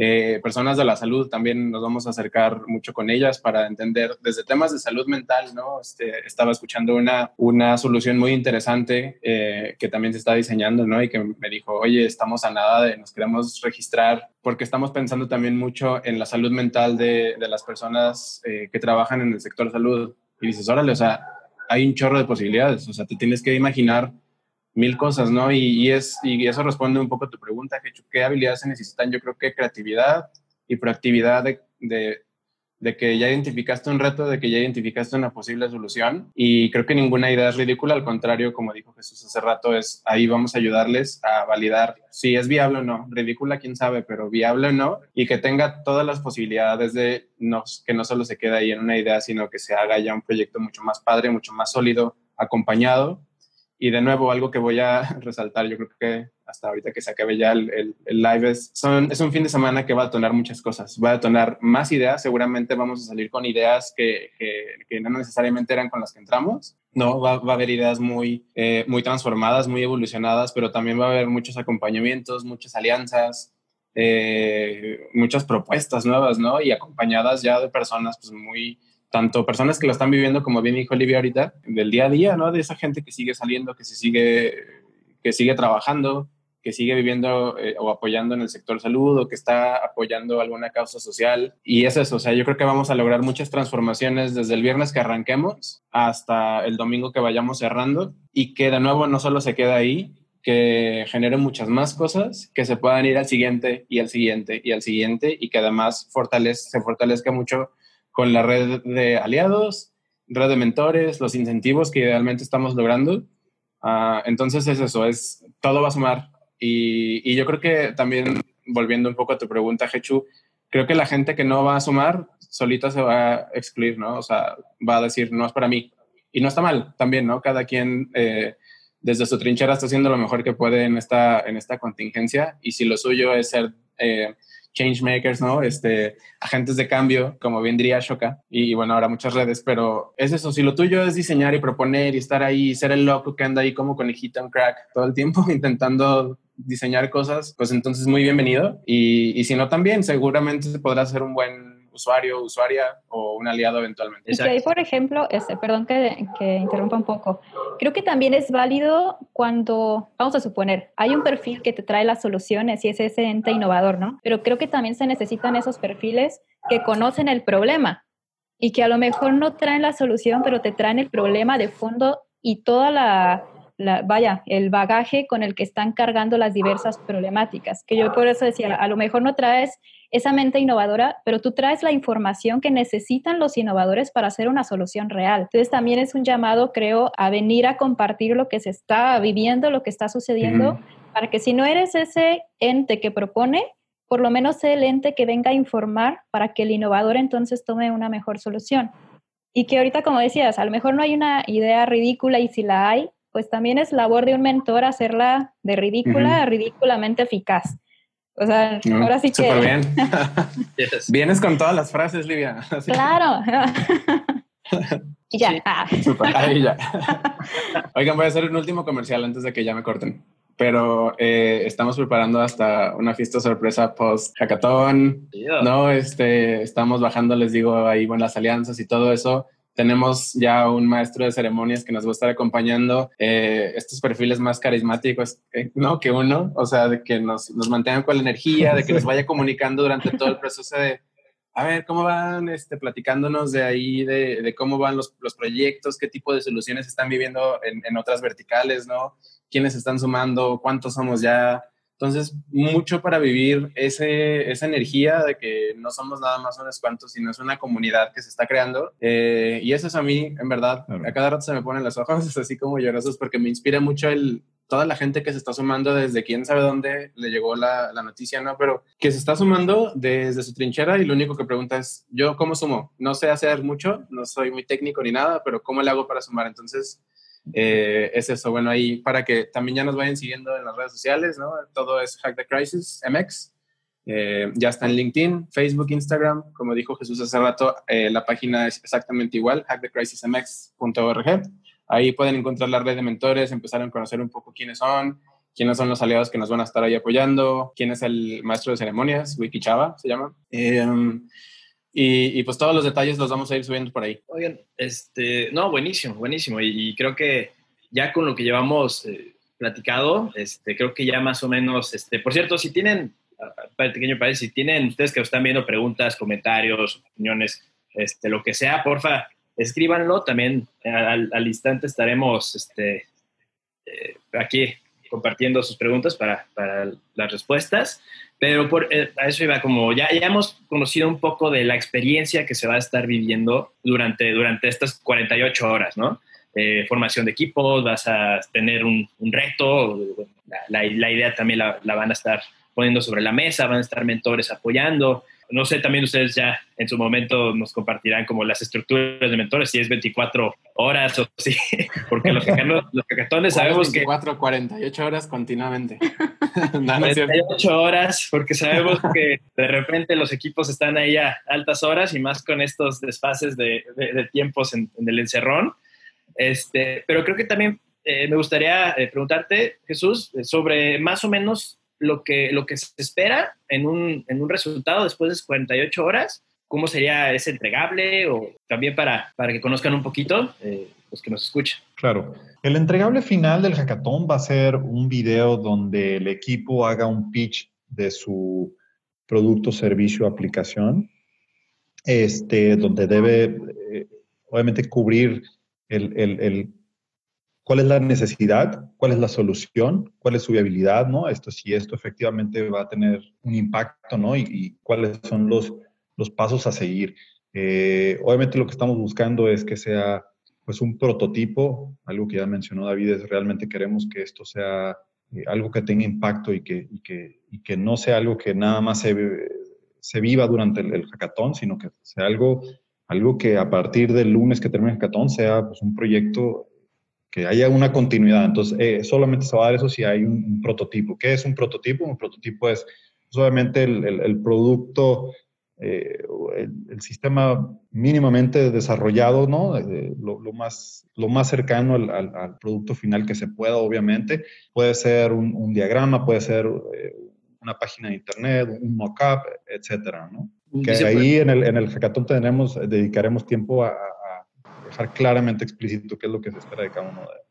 eh, personas de la salud también nos vamos a acercar mucho con ellas para entender desde temas de salud mental, ¿no? Este, estaba escuchando una, una solución muy interesante eh, que también se está diseñando, ¿no? Y que me dijo, oye, estamos a nada de, nos queremos registrar porque estamos pensando también mucho en la salud mental de, de las personas eh, que trabajan en el sector salud. Y dices, órale, o sea, hay un chorro de posibilidades, o sea, te tienes que imaginar mil cosas, ¿no? Y, es, y eso responde un poco a tu pregunta, ¿qué habilidades se necesitan? Yo creo que creatividad y proactividad de, de, que ya identificaste un reto, de que ya identificaste una posible solución. Y creo que ninguna idea es ridícula, al contrario, como dijo Jesús hace rato, es ahí vamos a ayudarles a validar si es viable o no. Ridícula, quién sabe, pero viable o no. Y que tenga todas las posibilidades de no, que no solo se quede ahí en una idea, sino que se haga ya un proyecto mucho más padre, mucho más sólido, acompañado y de nuevo, algo que voy a resaltar, yo creo que hasta ahorita que se acabe ya el, el, live, es, son, es un fin de semana que va a detonar muchas cosas. Va a detonar más ideas, seguramente vamos a salir con ideas que, que, no necesariamente eran con las que entramos. No, va, va a haber ideas muy, eh, muy transformadas, muy evolucionadas, pero también va a haber muchos acompañamientos, muchas alianzas, eh, muchas propuestas nuevas, ¿no? Y acompañadas ya de personas pues muy tanto personas que lo están viviendo, como bien dijo Olivia ahorita, del día a día, ¿no? De esa gente que sigue saliendo, que se sigue, que sigue trabajando, que sigue viviendo eh, o apoyando en el sector salud o que está apoyando alguna causa social. Y es eso, o sea, yo creo que vamos a lograr muchas transformaciones desde el viernes que arranquemos hasta el domingo que vayamos cerrando y que de nuevo no solo se queda ahí, que genere muchas más cosas, que se puedan ir al siguiente y al siguiente y al siguiente y que además fortalece, se fortalezca mucho con la red de aliados, red de mentores, los incentivos que idealmente estamos logrando. Ah, entonces es eso, es todo va a sumar. Y, y, yo creo que también, volviendo un poco a tu pregunta, Hechu, creo que la gente que no va a sumar solita se va a excluir, ¿no? O sea, va a decir, no es para mí. Y no está mal también, ¿no? Cada quien eh, desde su trinchera está haciendo lo mejor que puede en esta, en esta contingencia. Y si lo suyo es ser... Eh, changemakers, ¿no? Este, agentes de cambio, como bien diría Shoka, y bueno, ahora muchas redes, pero es eso, si lo tuyo es diseñar y proponer y estar ahí, ser el loco que anda ahí como conejita en crack todo el tiempo intentando diseñar cosas, pues entonces muy bienvenido. Y, y si no también, seguramente podrá ser un buen usuario, usuaria o un aliado eventualmente. Y ahí, por ejemplo, este, perdón que, que, interrumpa un poco, creo que también es válido cuando, vamos a suponer, hay un perfil que te trae las soluciones y es ese ente innovador, ¿no? Pero creo que también se necesitan esos perfiles que conocen el problema y que a lo mejor no traen la solución, pero te traen el problema de fondo y toda la, la, vaya, el bagaje con el que están cargando las diversas problemáticas. Que yo por eso decía, a lo mejor no traes esa mente innovadora, pero tú traes la información que necesitan los innovadores para hacer una solución real. Entonces también es un llamado, creo, a venir a compartir lo que se está viviendo, lo que está sucediendo, para que si no eres ese ente que propone, por lo menos sea el ente que venga a informar para que el innovador entonces tome una mejor solución. Y que ahorita, como decías, a lo mejor no hay una idea ridícula y si la hay, pues también es labor de un mentor hacerla de ridícula a ridículamente eficaz. O sea, ahora sí que... Súper bien. Vienes con todas las frases, Livia. Claro. ya. Ah. Ahí ya. Oigan, voy a hacer un último comercial antes de que ya me corten. Pero eh, estamos preparando hasta una fiesta sorpresa post hackathon. No, este, estamos bajando, les digo, ahí buenas alianzas y todo eso tenemos ya un maestro de ceremonias que nos va a estar acompañando, eh, estos perfiles más carismáticos, eh, ¿no? Que uno, o sea, de que nos, nos mantengan con la energía, de que nos vaya comunicando durante todo el proceso de, a ver, ¿cómo van este, platicándonos de ahí, de, de cómo van los, los, proyectos, qué tipo de soluciones están viviendo en, en otras verticales, ¿no? ¿Quiénes están sumando? ¿Cuántos somos ya? Entonces, mucho para vivir ese, esa energía de que no somos nada más unos cuantos, sino es una comunidad que se está creando. Eh, y eso es a mí, en verdad, a cada rato se me ponen los ojos así como llorosos porque me inspira mucho el, toda la gente que se está sumando desde quién sabe dónde le llegó la, la, noticia, ¿no? Pero que se está sumando desde su trinchera y lo único que pregunta es, ¿yo cómo sumo? No sé hacer mucho, no soy muy técnico ni nada, pero ¿cómo le hago para sumar? Entonces, eh, es eso, bueno, ahí para que también ya nos vayan siguiendo en las redes sociales, ¿no? Todo es Hack the Crisis MX. Eh, ya está en LinkedIn, Facebook, Instagram. Como dijo Jesús hace rato, eh, la página es exactamente igual, hackthecrisismx.org. Ahí pueden encontrar la red de mentores, empezar a conocer un poco quiénes son quiénes son los aliados que nos van a estar ahí apoyando, quién es el maestro de ceremonias, Wiki Chava se llama. Em, y, pues todos los detalles los vamos a ir subiendo por ahí. Oigan, este, no, buenísimo, buenísimo. Y, creo que ya con lo que llevamos eh, platicado, este, creo que ya más o menos, este, por cierto, si tienen, para el pequeño país, si tienen ustedes que están viendo preguntas, comentarios, opiniones, este, lo que sea, porfa, escríbanlo. También al, al instante estaremos este, eh, aquí compartiendo sus preguntas para, para las respuestas. Pero por, eh, a eso iba como, ya, ya hemos conocido un poco de la experiencia que se va a estar viviendo durante, durante estas 48 horas, ¿no? Eh, formación de equipos, vas a tener un, reto, la, la, idea también la, la, van a estar poniendo sobre la mesa, van a estar mentores apoyando, no sé, también ustedes ya en su momento nos compartirán como las estructuras de mentores, si es 24 horas o sí, porque los, los sabemos 24, 48 horas continuamente. 48 horas, porque sabemos que de repente los equipos están ahí a altas horas y más con estos desfases de, tiempos en, el encerrón. Este, pero creo que también eh, me gustaría eh, preguntarte, Jesús, sobre más o menos lo que, lo que se espera en un, en un resultado después de 48 horas, cómo sería ese entregable o también para, para que conozcan un poquito eh, los que nos escuchan. Claro. El entregable final del hackathon va a ser un video donde el equipo haga un pitch de su producto, servicio, aplicación, este, donde debe, eh, obviamente, cubrir el, el, el cuál es la necesidad, cuál es la solución, cuál es su viabilidad, ¿no? Esto, si esto efectivamente va a tener un impacto, ¿no? Y, cuáles son los, los pasos a seguir. Eh, obviamente lo que estamos buscando es que sea pues un prototipo, algo que ya mencionó David, es realmente queremos que esto sea eh, algo que tenga impacto y que, y que, y que, no sea algo que nada más se, se viva durante el, el, hackathon, sino que sea algo, algo que a partir del lunes que termine el hackathon sea pues, un proyecto que haya una continuidad. Entonces, eh, solamente se va a dar eso si hay un, prototipo. ¿Qué es un prototipo? Un prototipo es solamente el, el, producto, eh, el, sistema mínimamente desarrollado, ¿no? Eh, lo, lo, más, lo más cercano al, al, producto final que se pueda, obviamente. Puede ser un, un diagrama, puede ser una página de internet, un mockup, etcétera, ¿no? Que ahí en el, en el hackathon tendremos, dedicaremos tiempo a, dejar claramente explícito qué es lo que se espera de cada uno de ellos.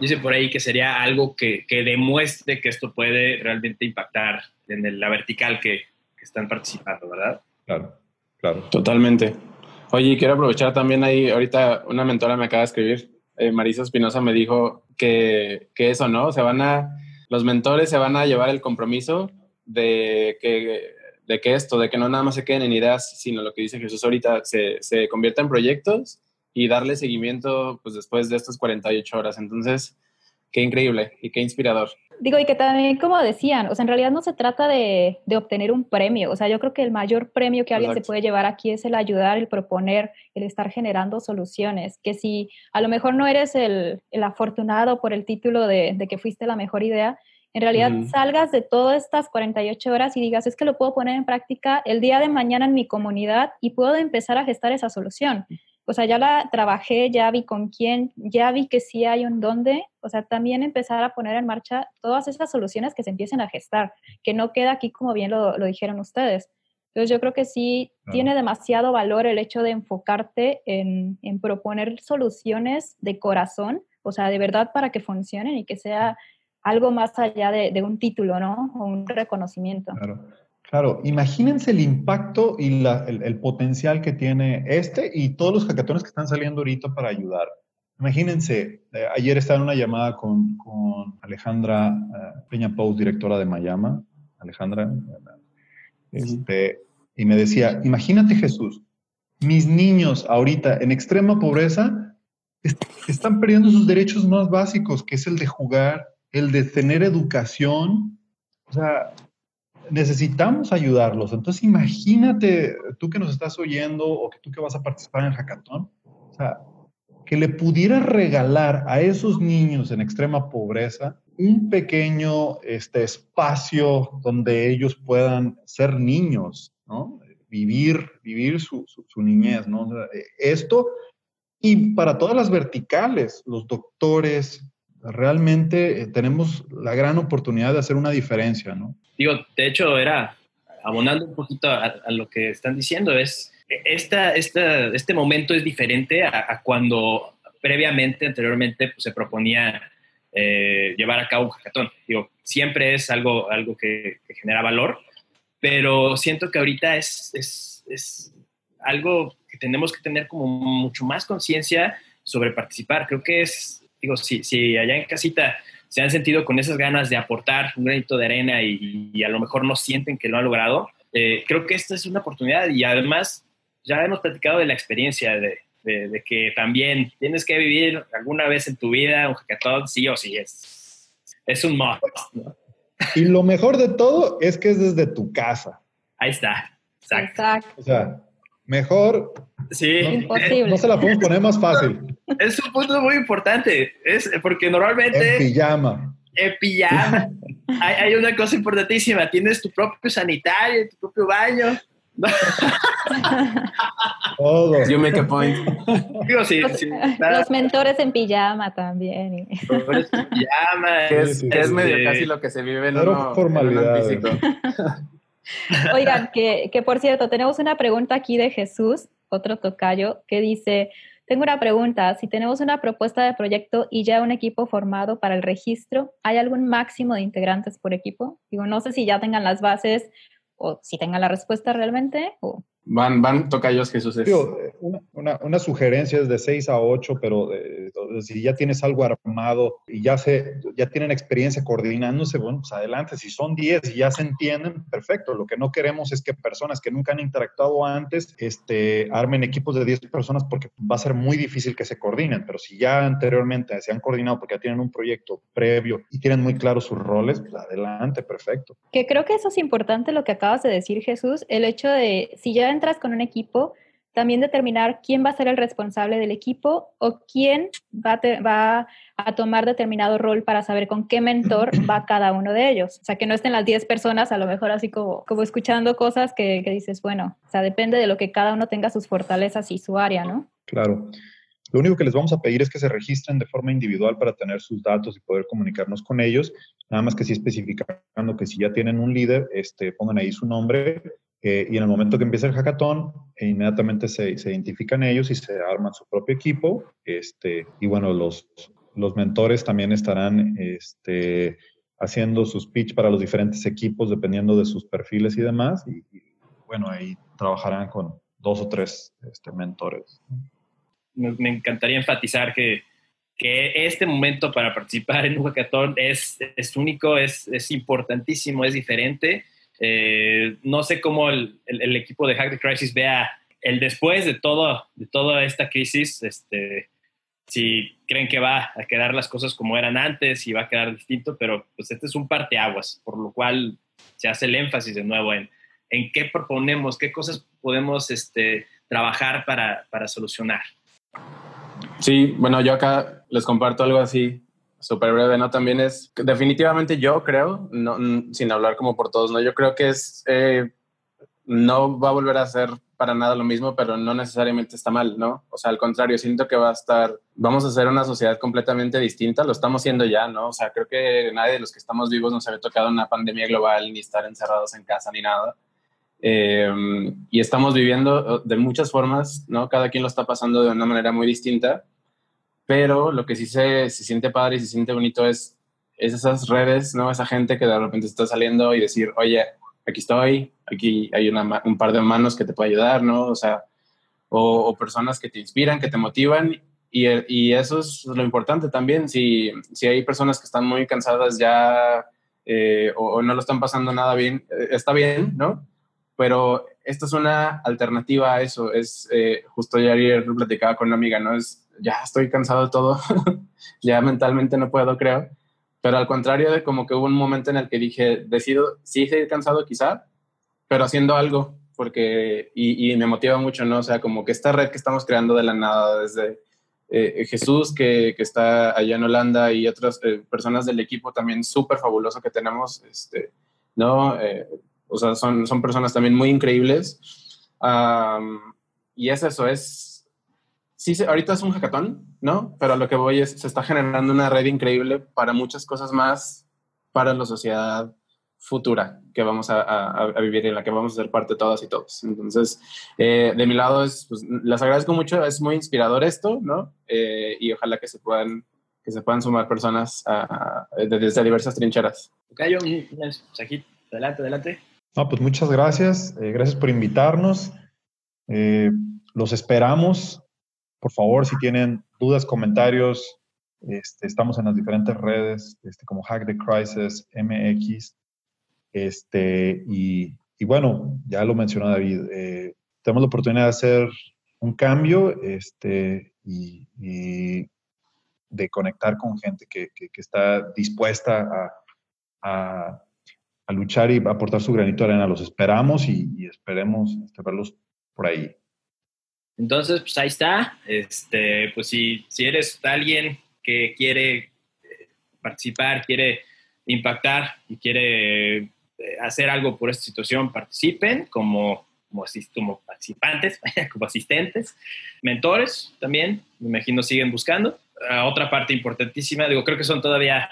Dice por ahí que sería algo que, que demuestre que esto puede realmente impactar en la vertical que, que, están participando, ¿verdad? Claro, claro. Totalmente. Oye, quiero aprovechar también ahí, ahorita una mentora me acaba de escribir, eh, Marisa Espinosa me dijo que, que eso, ¿no? Se van a, los mentores se van a llevar el compromiso de que de que esto, de que no nada más se queden en ideas, sino lo que dice Jesús ahorita, se, se convierta en proyectos y darle seguimiento pues después de estas 48 horas. Entonces, qué increíble y qué inspirador. Digo, y que también, como decían, o sea, en realidad no se trata de, de obtener un premio, o sea, yo creo que el mayor premio que alguien se puede llevar aquí es el ayudar, el proponer, el estar generando soluciones, que si a lo mejor no eres el, el afortunado por el título de, de, que fuiste la mejor idea, en realidad salgas de todas estas 48 horas y digas, es que lo puedo poner en práctica el día de mañana en mi comunidad y puedo empezar a gestar esa solución o sea, ya la trabajé, ya vi con quién, ya vi que sí hay un dónde, o sea, también empezar a poner en marcha todas esas soluciones que se empiecen a gestar, que no queda aquí como bien lo, dijeron ustedes. Entonces yo creo que sí tiene demasiado valor el hecho de enfocarte en, en, proponer soluciones de corazón, o sea, de verdad para que funcionen y que sea algo más allá de, de un título, ¿no? O un reconocimiento. Claro. Claro, imagínense el impacto y el, potencial que tiene este y todos los hackatones que están saliendo ahorita para ayudar. Imagínense, eh, ayer estaba en una llamada con, Alejandra uh, Peña Pous, directora de Mayama, Alejandra, este, y me decía, imagínate Jesús, mis niños ahorita en extrema pobreza están perdiendo sus derechos más básicos, que es el de jugar, el de tener educación. O sea, necesitamos ayudarlos. Entonces, imagínate tú que nos estás oyendo o que tú que vas a participar en el hackathon, o sea, que le pudieras regalar a esos niños en extrema pobreza un pequeño este, espacio donde ellos puedan ser niños, ¿no? Vivir, vivir su, su, niñez, ¿no? esto, y para todas las verticales, los doctores, realmente eh, tenemos la gran oportunidad de hacer una diferencia, ¿no? Digo, de hecho, era abonando un poquito a, lo que están diciendo, es esta, esta, este momento es diferente a, cuando previamente, anteriormente, pues, se proponía eh, llevar a cabo un hackathon. Digo, siempre es algo, algo que, genera valor, pero siento que ahorita es, es, es algo que tenemos que tener como mucho más conciencia sobre participar. Creo que es, digo, si, si allá en casita se han sentido con esas ganas de aportar un granito de arena y, a lo mejor no sienten que lo han logrado, eh, creo que esta es una oportunidad y además ya hemos platicado de la experiencia de, de, que también tienes que vivir alguna vez en tu vida un hackathon, sí o sí, es, es un must. Y lo mejor de todo es que es desde tu casa. Ahí está. Exacto. O sea, mejor. Sí. No, Imposible. no se la podemos poner más fácil. Es un punto muy importante. Es porque normalmente. En pijama. En pijama. hay, hay, una cosa importantísima. Tienes tu propio sanitario, tu propio baño. Todo. You make a point. Digo, sí, los, sí, los, mentores en pijama también. Mentores en pijama. Que es, es medio casi lo que se vive en, uno, formalidad. físico. Oigan, que, que por cierto, tenemos una pregunta aquí de Jesús, otro tocayo, que dice, tengo una pregunta, si tenemos una propuesta de proyecto y ya un equipo formado para el registro, ¿hay algún máximo de integrantes por equipo? Digo, no sé si ya tengan las bases o si tengan la respuesta realmente o Van, van tocayos Jesús. una, una, una, sugerencia es de 6 a 8, pero si ya tienes algo armado y ya, se, ya tienen experiencia coordinándose, bueno, pues adelante. Si son 10 y ya se entienden, perfecto. Lo que no queremos es que personas que nunca han interactuado antes este, armen equipos de 10 personas porque va a ser muy difícil que se coordinen. Pero si ya anteriormente se han coordinado porque ya tienen un proyecto previo y tienen muy claros sus roles, pues adelante, perfecto. Que creo que eso es importante lo que acabas de decir, Jesús, el hecho de si ya entras con un equipo, también determinar quién va a ser el responsable del equipo o quién va a, va a, tomar determinado rol para saber con qué mentor va cada uno de ellos. O sea, que no estén las 10 personas a lo mejor así como, como escuchando cosas que, que, dices, bueno, o sea, depende de lo que cada uno tenga sus fortalezas y su área, ¿no? Claro. Lo único que les vamos a pedir es que se registren de forma individual para tener sus datos y poder comunicarnos con ellos. Nada más que sí especificando que si ya tienen un líder, este, pongan ahí su nombre eh, y en el momento que empieza el hackathon, e inmediatamente se, se, identifican ellos y se arman su propio equipo. Este, y bueno, los, los mentores también estarán este, haciendo sus pitch para los diferentes equipos dependiendo de sus perfiles y demás. Y, bueno, ahí trabajarán con dos o tres este, mentores. Me encantaría enfatizar que, que este momento para participar en un hackathon es, es único, es, es importantísimo, es diferente eh, no sé cómo el, equipo de Hack the Crisis vea el después de, todo, de toda esta crisis, este, si creen que va a quedar las cosas como eran antes y va a quedar distinto, pero pues este es un parteaguas, por lo cual se hace el énfasis de nuevo en, en qué proponemos, qué cosas podemos este, trabajar para, para solucionar. Sí, bueno, yo acá les comparto algo así súper breve, ¿no? También es, definitivamente yo creo, no, sin hablar como por todos, ¿no? Yo creo que es, eh, no va a volver a ser para nada lo mismo, pero no necesariamente está mal, ¿no? O sea, al contrario, siento que va a estar, vamos a ser una sociedad completamente distinta, lo estamos siendo ya, ¿no? O sea, creo que nadie de los que estamos vivos nos había tocado una pandemia global, ni estar encerrados en casa, ni nada. Eh, y estamos viviendo de muchas formas, ¿no? Cada quien lo está pasando de una manera muy distinta pero lo que sí se, se siente padre y se siente bonito es, es esas redes, ¿no? Esa gente que de repente está saliendo y decir, oye, aquí estoy, aquí hay un par de manos que te puede ayudar, ¿no? O sea, o, personas que te inspiran, que te motivan y, y, eso es lo importante también. Si, si hay personas que están muy cansadas ya eh, o, no lo están pasando nada bien, eh, está bien, ¿no? Pero esta es una alternativa a eso. Es eh, justo ayer platicaba con una amiga, ¿no? Es ya estoy cansado de todo, ya mentalmente no puedo, creo. Pero al contrario de como que hubo un momento en el que dije, decido, sí estoy cansado quizá, pero haciendo algo, porque, y, me motiva mucho, ¿no? O sea, como que esta red que estamos creando de la nada, desde eh, Jesús, que, que, está allá en Holanda, y otras eh, personas del equipo también súper fabuloso que tenemos, este, ¿no? Eh, o sea, son, son personas también muy increíbles. y es eso, es sí, ahorita es un hackathon, ¿no? Pero lo que voy es, se está generando una red increíble para muchas cosas más para la sociedad futura que vamos a, vivir y en la que vamos a ser parte todas y todos. Entonces, eh, de mi lado, es, pues, les agradezco mucho, es muy inspirador esto, ¿no? Eh, y ojalá que se puedan, que se puedan sumar personas desde diversas trincheras. Cayo, adelante, adelante. No, pues muchas gracias, eh, gracias por invitarnos. los esperamos. Por favor, si tienen dudas, comentarios, este, estamos en las diferentes redes, este, como Hack the Crisis, MX, este, y, bueno, ya lo mencionó David, eh, tenemos la oportunidad de hacer un cambio este, y, de conectar con gente que, está dispuesta a, luchar y aportar su granito de arena. Los esperamos y, esperemos este, verlos por ahí. Entonces, pues ahí está. Este, pues si, si eres alguien que quiere eh, participar, quiere impactar y quiere eh, hacer algo por esta situación, participen como, como, como participantes, como asistentes, mentores también, me imagino siguen buscando. otra parte importantísima, digo, creo que son todavía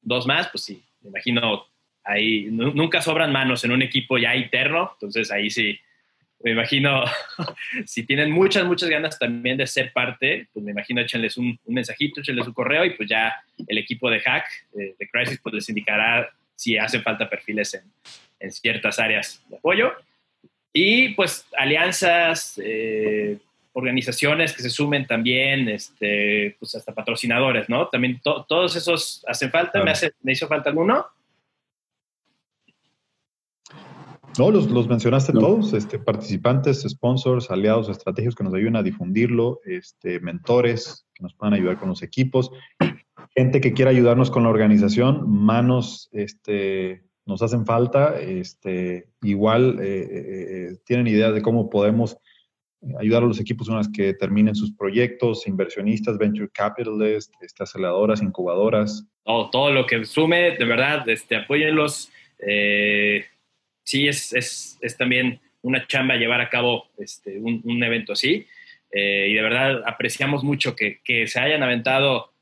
dos más, pues sí, me imagino ahí nunca sobran manos en un equipo ya interno, entonces ahí sí, me imagino, si tienen muchas, muchas ganas también de ser parte, pues me imagino échenles un, mensajito, échenles un correo y pues ya el equipo de Hack, de, de Crisis, pues les indicará si hace falta perfiles en, en ciertas áreas de apoyo. Y pues alianzas, eh, organizaciones que se sumen también, este, pues hasta patrocinadores, ¿no? También todos esos hacen falta. ¿Me, hace, ¿Me hizo falta alguno? No, los, los mencionaste todos, este, participantes, sponsors, aliados estratégicos que nos ayuden a difundirlo, este, mentores que nos puedan ayudar con los equipos gente que quiera ayudarnos con la organización, manos este, nos hacen falta. Este, igual eh, eh, eh, tienen idea de cómo podemos ayudar a los equipos una vez que terminen sus proyectos, inversionistas, venture capitalists, este, aceleradoras, incubadoras. Todo, todo lo que sume, de verdad, este, apóyenlos. Sí, es, es, es, también una chamba llevar a cabo este, un, un evento así. y de verdad apreciamos mucho que, que se hayan aventado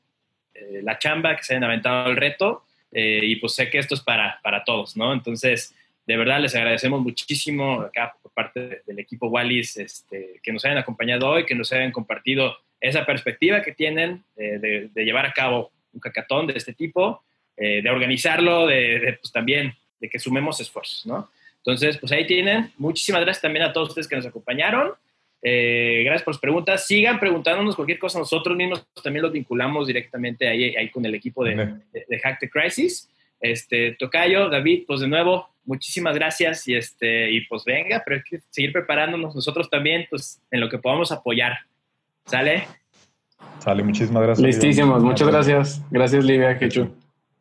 eh, la chamba, que se hayan aventado el reto. Eh, y pues sé que esto es para, para todos, ¿no? Entonces, de verdad les agradecemos muchísimo acá por parte del equipo Wallis este, que nos hayan acompañado hoy, que nos hayan compartido esa perspectiva que tienen de, llevar a cabo un cacatón de este tipo, eh, de organizarlo, de, pues también de que sumemos esfuerzos, ¿no? Entonces, pues ahí tienen. Muchísimas gracias también a todos ustedes que nos acompañaron. Eh, gracias por las preguntas. Sigan preguntándonos cualquier cosa. Nosotros mismos también los vinculamos directamente ahí, ahí con el equipo de, de, Hack the Crisis. Este, Tocayo, David, pues de nuevo, muchísimas gracias y, este, y pues venga, pero hay que seguir preparándonos nosotros también, pues en lo que podamos apoyar. ¿Sale? Sale, muchísimas gracias. Listísimos, muchas gracias. Gracias, Livia, Quechu.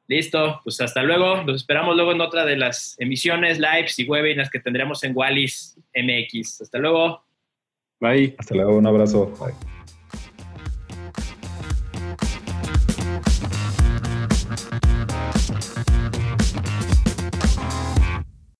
Listo, pues hasta luego. Los esperamos luego en otra de las emisiones, lives y webinars que tendremos en Wallis MX. Hasta luego. Bye. Hasta luego, un abrazo. Bye.